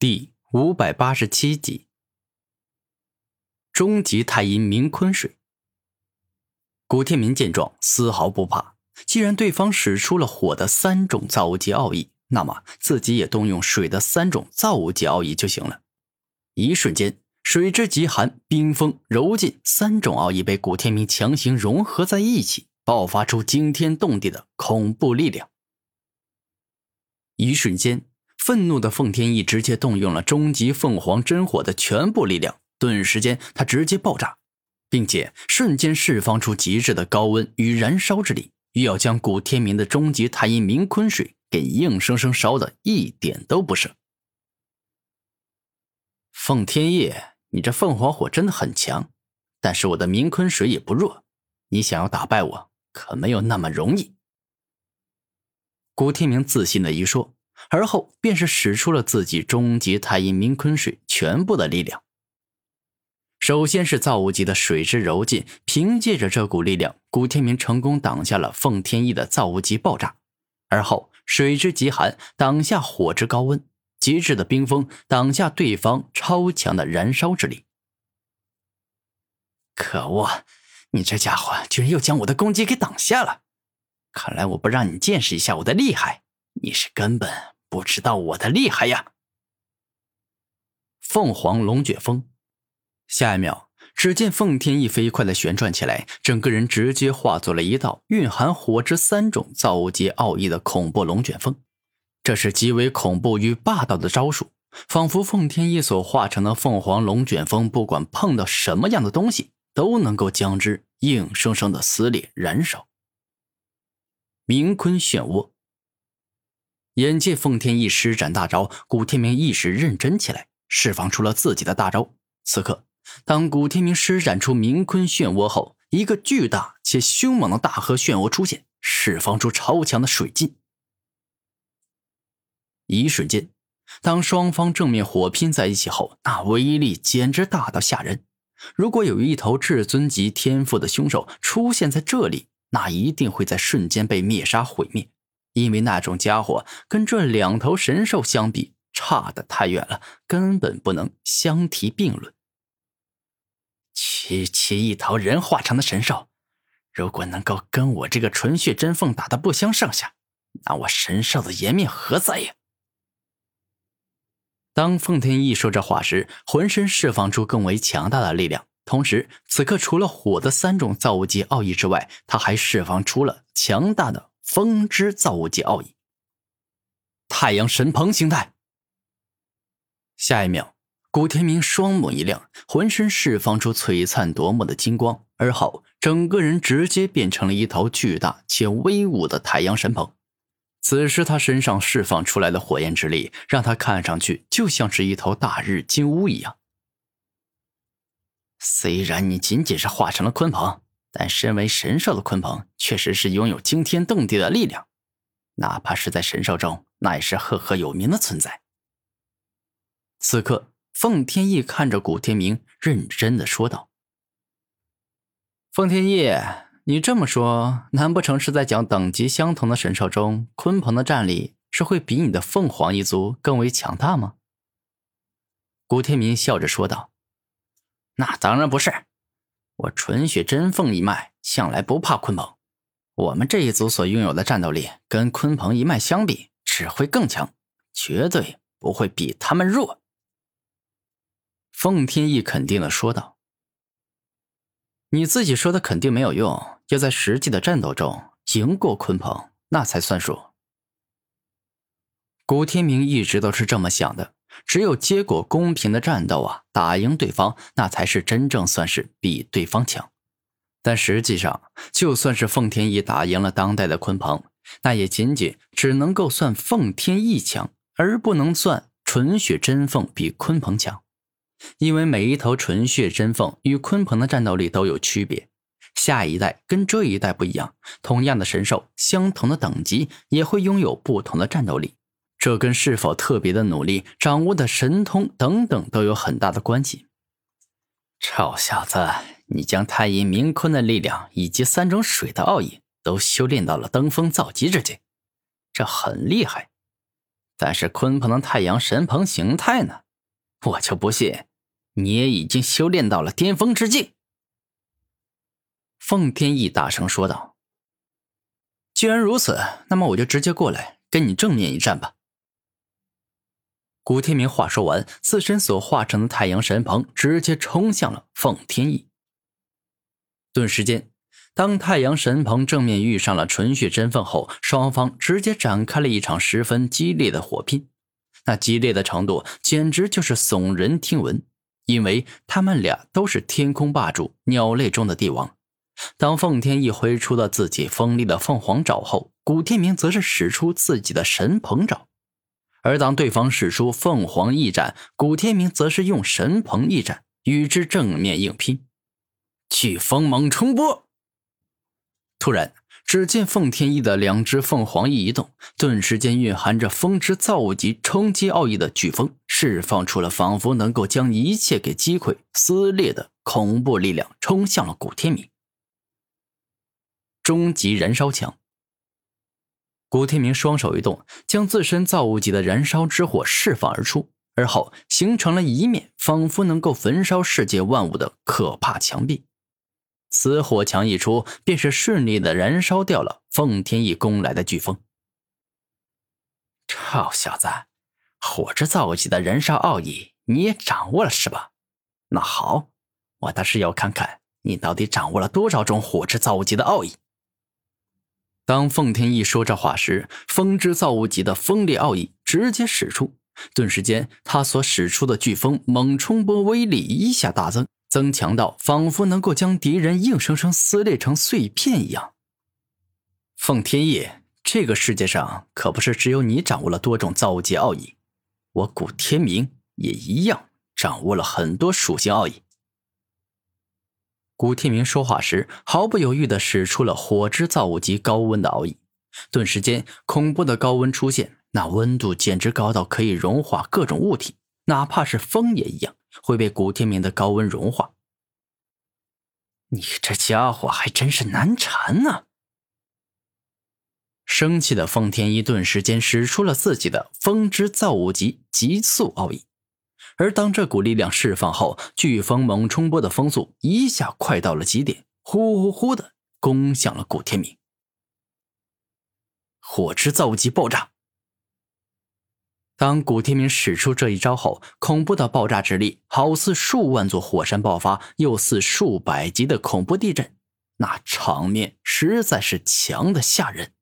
第五百八十七集，终极太阴冥坤水。古天明见状，丝毫不怕。既然对方使出了火的三种造物级奥义，那么自己也动用水的三种造物级奥义就行了。一瞬间，水之极寒、冰封、柔劲三种奥义被古天明强行融合在一起，爆发出惊天动地的恐怖力量。一瞬间。愤怒的凤天翼直接动用了终极凤凰真火的全部力量，顿时间他直接爆炸，并且瞬间释放出极致的高温与燃烧之力，欲要将古天明的终极太阴冥坤水给硬生生烧的一点都不剩。凤天翼，你这凤凰火真的很强，但是我的冥坤水也不弱，你想要打败我，可没有那么容易。古天明自信的一说。而后便是使出了自己终极太阴冥坤水全部的力量。首先是造物级的水之柔劲，凭借着这股力量，古天明成功挡下了凤天翼的造物级爆炸。而后水之极寒，挡下火之高温；极致的冰封，挡下对方超强的燃烧之力。可恶！你这家伙居然又将我的攻击给挡下了！看来我不让你见识一下我的厉害，你是根本……不知道我的厉害呀！凤凰龙卷风，下一秒，只见凤天翼飞快的旋转起来，整个人直接化作了一道蕴含火之三种造物级奥义的恐怖龙卷风。这是极为恐怖与霸道的招数，仿佛凤天翼所化成的凤凰龙卷风，不管碰到什么样的东西，都能够将之硬生生的撕裂燃烧。冥坤漩涡。眼见凤天翼施展大招，古天明一时认真起来，释放出了自己的大招。此刻，当古天明施展出冥坤漩涡后，一个巨大且凶猛的大河漩涡出现，释放出超强的水劲。一瞬间，当双方正面火拼在一起后，那威力简直大到吓人。如果有一头至尊级天赋的凶兽出现在这里，那一定会在瞬间被灭杀毁灭。因为那种家伙跟这两头神兽相比，差得太远了，根本不能相提并论。区区一头人化成的神兽，如果能够跟我这个纯血真凤打得不相上下，那我神兽的颜面何在呀？当凤天翼说这话时，浑身释放出更为强大的力量，同时此刻除了火的三种造物级奥义之外，他还释放出了强大的。风之造物界奥义，太阳神鹏形态。下一秒，古天明双目一亮，浑身释放出璀璨夺目的金光，而后整个人直接变成了一头巨大且威武的太阳神鹏。此时他身上释放出来的火焰之力，让他看上去就像是一头大日金乌一样。虽然你仅仅是化成了鲲鹏。但身为神兽的鲲鹏，确实是拥有惊天动地的力量，哪怕是在神兽中，那也是赫赫有名的存在。此刻，凤天翼看着古天明，认真的说道：“凤天翼，你这么说，难不成是在讲等级相同的神兽中，鲲鹏的战力是会比你的凤凰一族更为强大吗？”古天明笑着说道：“那当然不是。”我纯血真凤一脉向来不怕鲲鹏，我们这一族所拥有的战斗力跟鲲鹏一脉相比，只会更强，绝对不会比他们弱。凤天翼肯定的说道：“你自己说的肯定没有用，要在实际的战斗中赢过鲲鹏，那才算数。”古天明一直都是这么想的。只有结果公平的战斗啊，打赢对方，那才是真正算是比对方强。但实际上，就算是凤天翼打赢了当代的鲲鹏，那也仅仅只能够算凤天翼强，而不能算纯血真凤比鲲鹏强。因为每一头纯血真凤与鲲鹏的战斗力都有区别，下一代跟这一代不一样，同样的神兽，相同的等级也会拥有不同的战斗力。这跟是否特别的努力、掌握的神通等等都有很大的关系。臭小子，你将太阴冥坤的力量以及三种水的奥义都修炼到了登峰造极之境，这很厉害。但是鲲鹏的太阳神鹏形态呢？我就不信你也已经修炼到了巅峰之境。”凤天翼大声说道。“既然如此，那么我就直接过来跟你正面一战吧。”古天明话说完，自身所化成的太阳神鹏直接冲向了凤天翼。顿时间，当太阳神鹏正面遇上了纯血真凤后，双方直接展开了一场十分激烈的火拼。那激烈的程度简直就是耸人听闻，因为他们俩都是天空霸主、鸟类中的帝王。当凤天翼挥出了自己锋利的凤凰爪后，古天明则是使出自己的神鹏爪。而当对方使出凤凰翼斩，古天明则是用神鹏翼斩与之正面硬拼。飓风猛冲波！突然，只见凤天翼的两只凤凰翼一动，顿时间蕴含着风之造物级冲击奥义的飓风释放出了仿佛能够将一切给击溃、撕裂的恐怖力量，冲向了古天明。终极燃烧墙。古天明双手一动，将自身造物级的燃烧之火释放而出，而后形成了一面仿佛能够焚烧世界万物的可怕墙壁。此火墙一出，便是顺利的燃烧掉了奉天翼攻来的飓风。臭小子，火之造物级的燃烧奥义你也掌握了是吧？那好，我倒是要看看你到底掌握了多少种火之造物级的奥义。当奉天翼说这话时，风之造物级的锋利奥义直接使出，顿时间，他所使出的飓风猛冲波威力一下大增。增强到仿佛能够将敌人硬生生撕裂成碎片一样。凤天翼，这个世界上可不是只有你掌握了多种造物级奥义，我古天明也一样掌握了很多属性奥义。古天明说话时毫不犹豫地使出了火之造物级高温的奥义，顿时间，恐怖的高温出现，那温度简直高到可以融化各种物体，哪怕是风也一样。会被古天明的高温融化。你这家伙还真是难缠啊！生气的奉天一顿时间使出了自己的风之造物级极速奥义，而当这股力量释放后，飓风猛冲波的风速一下快到了极点，呼呼呼的攻向了古天明。火之造物级爆炸。当古天明使出这一招后，恐怖的爆炸之力好似数万座火山爆发，又似数百级的恐怖地震，那场面实在是强的吓人。